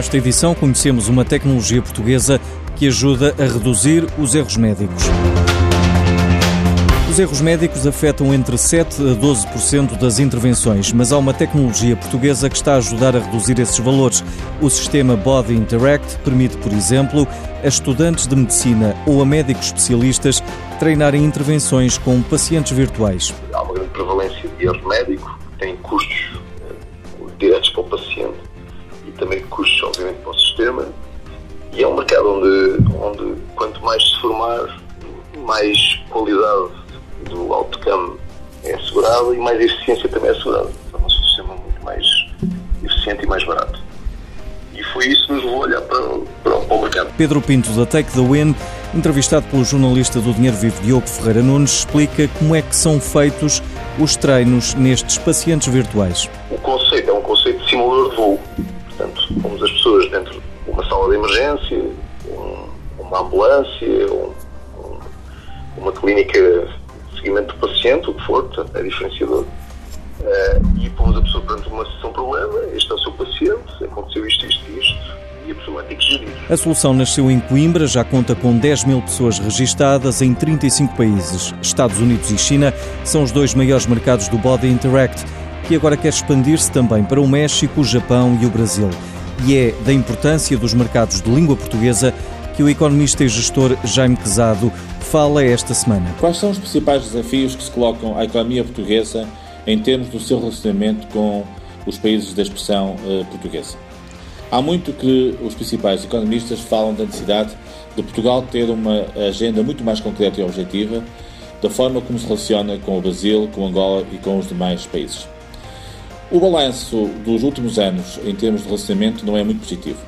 Nesta edição conhecemos uma tecnologia portuguesa que ajuda a reduzir os erros médicos. Os erros médicos afetam entre 7 a 12% das intervenções, mas há uma tecnologia portuguesa que está a ajudar a reduzir esses valores. O sistema Body Interact permite, por exemplo, a estudantes de medicina ou a médicos especialistas treinarem intervenções com pacientes virtuais. Há uma grande prevalência de erro médico, tem custos também custos, obviamente, para o sistema. E é um mercado onde, onde quanto mais se formar, mais qualidade do outcome é assegurada e mais eficiência também é assegurada. Torna-se um sistema muito mais eficiente e mais barato. E foi isso que nos levou a olhar para, para, para o mercado. Pedro Pinto, da Take the Win, entrevistado pelo jornalista do Dinheiro Vivo Diogo Ferreira Nunes, explica como é que são feitos os treinos nestes pacientes virtuais. O conceito é um conceito de simulador de voo. Pomos as pessoas dentro de uma sala de emergência, um, uma ambulância, um, um, uma clínica de seguimento do paciente, o que for, portanto, é diferenciador. Uh, e pomos a pessoa perante uma sessão problema, este é o seu paciente, aconteceu isto, isto, isto, e a pessoa vai ter que gerir. A solução nasceu em Coimbra, já conta com 10 mil pessoas registadas em 35 países. Estados Unidos e China são os dois maiores mercados do Body Interact, que agora quer expandir-se também para o México, o Japão e o Brasil. E é da importância dos mercados de língua portuguesa que o economista e gestor Jaime Quezado fala esta semana. Quais são os principais desafios que se colocam à economia portuguesa em termos do seu relacionamento com os países da expressão uh, portuguesa? Há muito que os principais economistas falam da necessidade de Portugal ter uma agenda muito mais concreta e objetiva da forma como se relaciona com o Brasil, com Angola e com os demais países. O balanço dos últimos anos em termos de relacionamento não é muito positivo.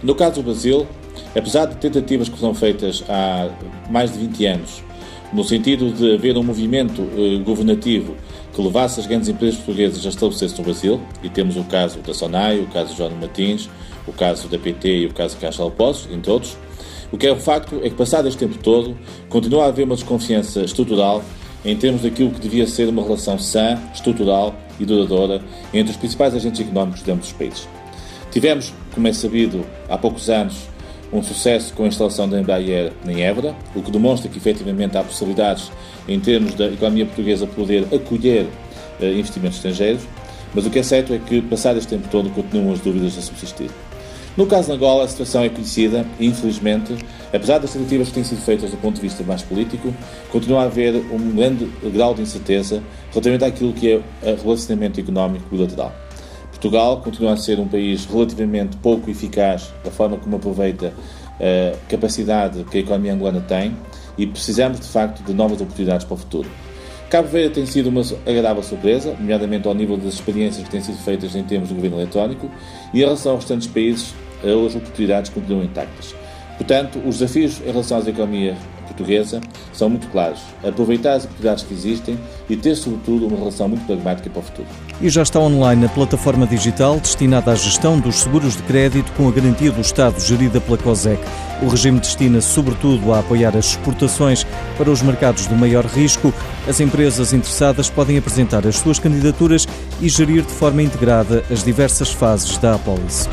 No caso do Brasil, apesar de tentativas que foram feitas há mais de 20 anos, no sentido de haver um movimento eh, governativo que levasse as grandes empresas portuguesas a estabelecer-se no Brasil, e temos o caso da Sonai, o caso de João Martins, o caso da PT e o caso da Caixa Alpozos, entre outros, o que é um facto é que, passado este tempo todo, continua a haver uma desconfiança estrutural em termos daquilo que devia ser uma relação sã, estrutural e duradoura entre os principais agentes económicos de ambos os países. Tivemos, como é sabido, há poucos anos, um sucesso com a instalação da Embraer em Évora, o que demonstra que efetivamente há possibilidades em termos da economia portuguesa poder acolher uh, investimentos estrangeiros, mas o que é certo é que, passado este tempo todo, continuam as dúvidas a subsistir. No caso de Angola, a situação é conhecida e, infelizmente, apesar das tentativas que têm sido feitas do ponto de vista mais político, continua a haver um grande grau de incerteza relativamente àquilo que é o relacionamento económico bilateral. Portugal continua a ser um país relativamente pouco eficaz da forma como aproveita a capacidade que a economia angolana tem e precisamos, de facto, de novas oportunidades para o futuro. Cabo Verde tem sido uma agradável surpresa, nomeadamente ao nível das experiências que têm sido feitas em termos de governo eletrónico, e em relação aos restantes países, as oportunidades continuam intactas. Portanto, os desafios em relação às economias portuguesa são muito claros. Aproveitar as oportunidades que existem e ter, sobretudo, uma relação muito pragmática para o futuro. E já está online a plataforma digital destinada à gestão dos seguros de crédito com a garantia do Estado gerida pela COSEC. O regime destina-se, sobretudo, a apoiar as exportações para os mercados de maior risco. As empresas interessadas podem apresentar as suas candidaturas e gerir de forma integrada as diversas fases da apólice.